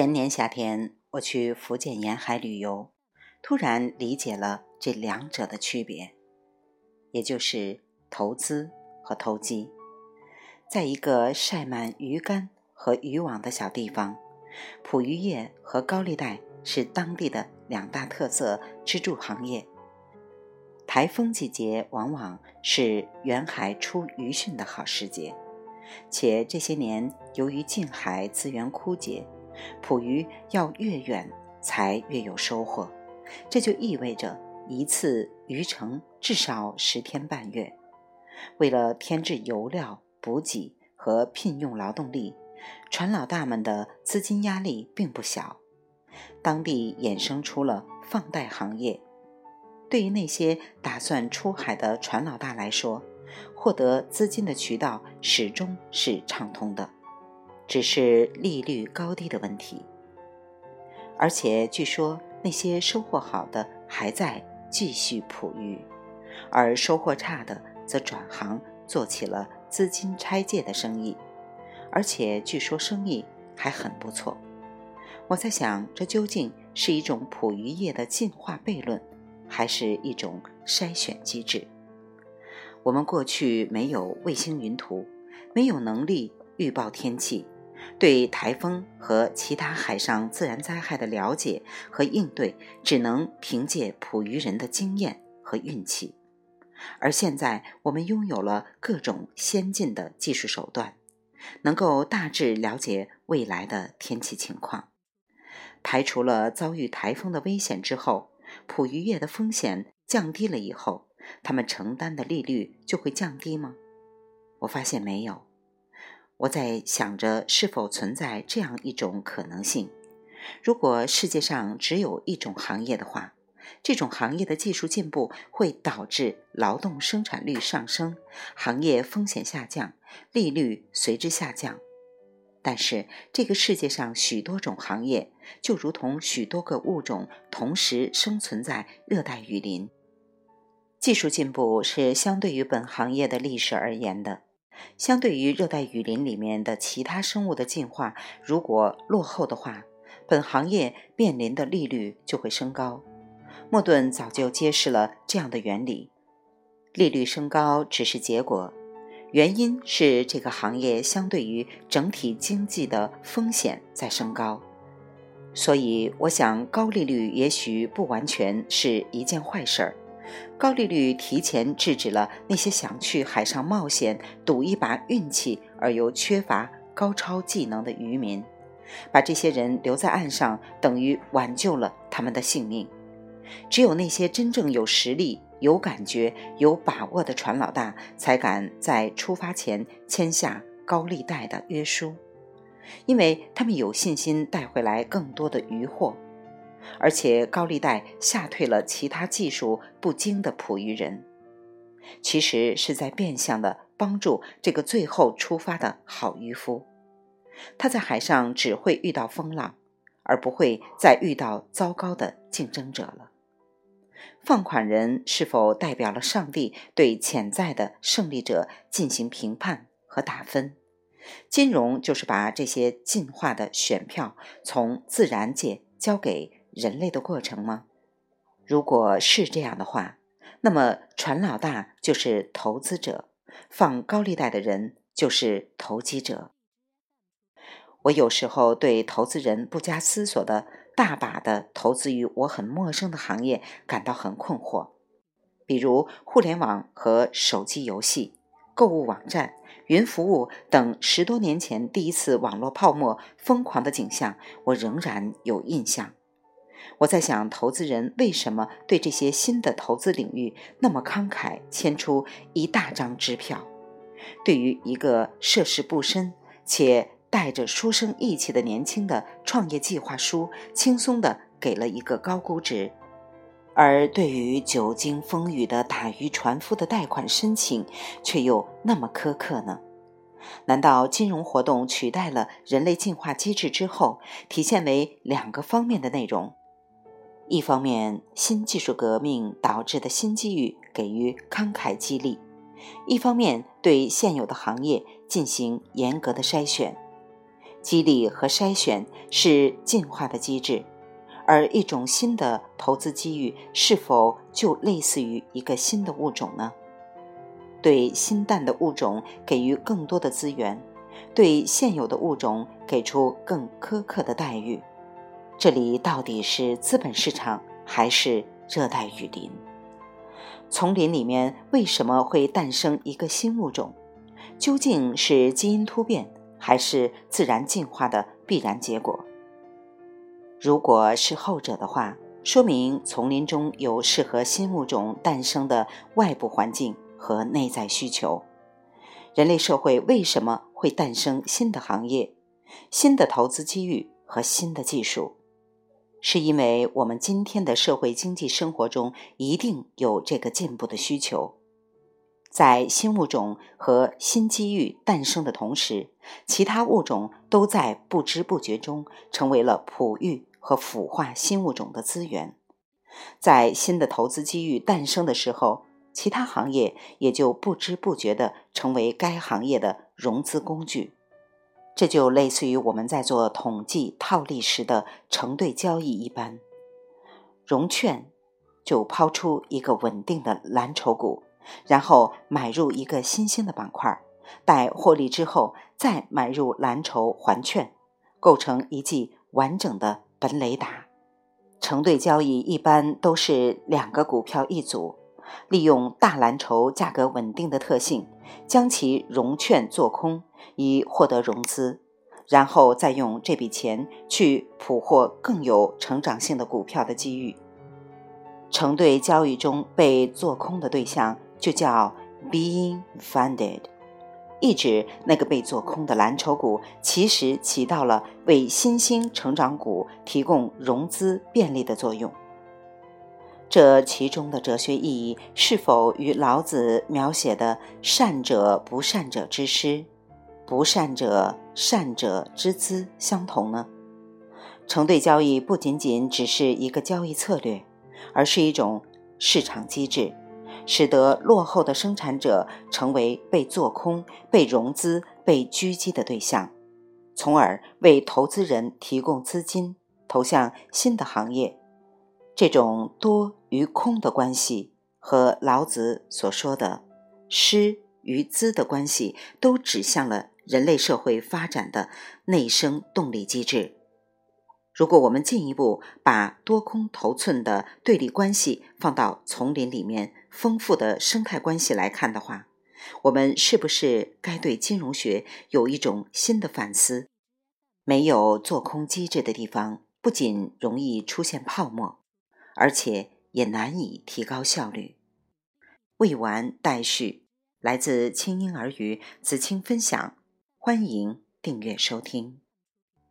前年夏天，我去福建沿海旅游，突然理解了这两者的区别，也就是投资和投机。在一个晒满鱼竿和渔网的小地方，捕鱼业和高利贷是当地的两大特色支柱行业。台风季节往往是远海出鱼汛的好时节，且这些年由于近海资源枯竭。捕鱼要越远才越有收获，这就意味着一次渔程至少十天半月。为了添置油料、补给和聘用劳动力，船老大们的资金压力并不小。当地衍生出了放贷行业。对于那些打算出海的船老大来说，获得资金的渠道始终是畅通的。只是利率高低的问题，而且据说那些收获好的还在继续捕鱼，而收获差的则转行做起了资金拆借的生意，而且据说生意还很不错。我在想，这究竟是一种捕鱼业的进化悖论，还是一种筛选机制？我们过去没有卫星云图，没有能力预报天气。对台风和其他海上自然灾害的了解和应对，只能凭借捕鱼人的经验和运气。而现在，我们拥有了各种先进的技术手段，能够大致了解未来的天气情况。排除了遭遇台风的危险之后，捕鱼业的风险降低了以后，他们承担的利率就会降低吗？我发现没有。我在想着是否存在这样一种可能性：如果世界上只有一种行业的话，这种行业的技术进步会导致劳动生产率上升，行业风险下降，利率随之下降。但是，这个世界上许多种行业就如同许多个物种同时生存在热带雨林，技术进步是相对于本行业的历史而言的。相对于热带雨林里面的其他生物的进化，如果落后的话，本行业面临的利率就会升高。莫顿早就揭示了这样的原理：利率升高只是结果，原因是这个行业相对于整体经济的风险在升高。所以，我想高利率也许不完全是一件坏事儿。高利率提前制止了那些想去海上冒险、赌一把运气而又缺乏高超技能的渔民，把这些人留在岸上，等于挽救了他们的性命。只有那些真正有实力、有感觉、有把握的船老大，才敢在出发前签下高利贷的约书，因为他们有信心带回来更多的渔获。而且高利贷吓退了其他技术不精的捕鱼人，其实是在变相的帮助这个最后出发的好渔夫。他在海上只会遇到风浪，而不会再遇到糟糕的竞争者了。放款人是否代表了上帝对潜在的胜利者进行评判和打分？金融就是把这些进化的选票从自然界交给。人类的过程吗？如果是这样的话，那么船老大就是投资者，放高利贷的人就是投机者。我有时候对投资人不加思索的大把的投资于我很陌生的行业感到很困惑，比如互联网和手机游戏、购物网站、云服务等。十多年前第一次网络泡沫疯狂的景象，我仍然有印象。我在想，投资人为什么对这些新的投资领域那么慷慨，签出一大张支票？对于一个涉世不深且带着书生意气的年轻的创业计划书，轻松地给了一个高估值；而对于久经风雨的打渔船夫的贷款申请，却又那么苛刻呢？难道金融活动取代了人类进化机制之后，体现为两个方面的内容？一方面，新技术革命导致的新机遇给予慷慨激励；一方面，对现有的行业进行严格的筛选。激励和筛选是进化的机制，而一种新的投资机遇是否就类似于一个新的物种呢？对新诞的物种给予更多的资源，对现有的物种给出更苛刻的待遇，这里到底是资本市场还是热带雨林？丛林里面为什么会诞生一个新物种？究竟是基因突变，还是自然进化的必然结果？如果是后者的话，说明丛林中有适合新物种诞生的外部环境和内在需求。人类社会为什么会诞生新的行业、新的投资机遇和新的技术？是因为我们今天的社会经济生活中一定有这个进步的需求，在新物种和新机遇诞生的同时，其他物种都在不知不觉中成为了哺育和孵化新物种的资源。在新的投资机遇诞生的时候，其他行业也就不知不觉地成为该行业的融资工具。这就类似于我们在做统计套利时的成对交易一般，融券就抛出一个稳定的蓝筹股，然后买入一个新兴的板块，待获利之后再买入蓝筹还券，构成一记完整的本垒打。成对交易一般都是两个股票一组，利用大蓝筹价格稳定的特性，将其融券做空。以获得融资，然后再用这笔钱去捕获更有成长性的股票的机遇。成对交易中被做空的对象就叫 being funded，意指那个被做空的蓝筹股其实起到了为新兴成长股提供融资便利的作用。这其中的哲学意义是否与老子描写的“善者不善者之师”？不善者善者之资相同呢？成对交易不仅仅只是一个交易策略，而是一种市场机制，使得落后的生产者成为被做空、被融资、被狙击的对象，从而为投资人提供资金投向新的行业。这种多与空的关系，和老子所说的师与资的关系，都指向了。人类社会发展的内生动力机制。如果我们进一步把多空头寸的对立关系放到丛林里面丰富的生态关系来看的话，我们是不是该对金融学有一种新的反思？没有做空机制的地方，不仅容易出现泡沫，而且也难以提高效率。未完待续，来自清婴儿语子清分享。欢迎订阅收听。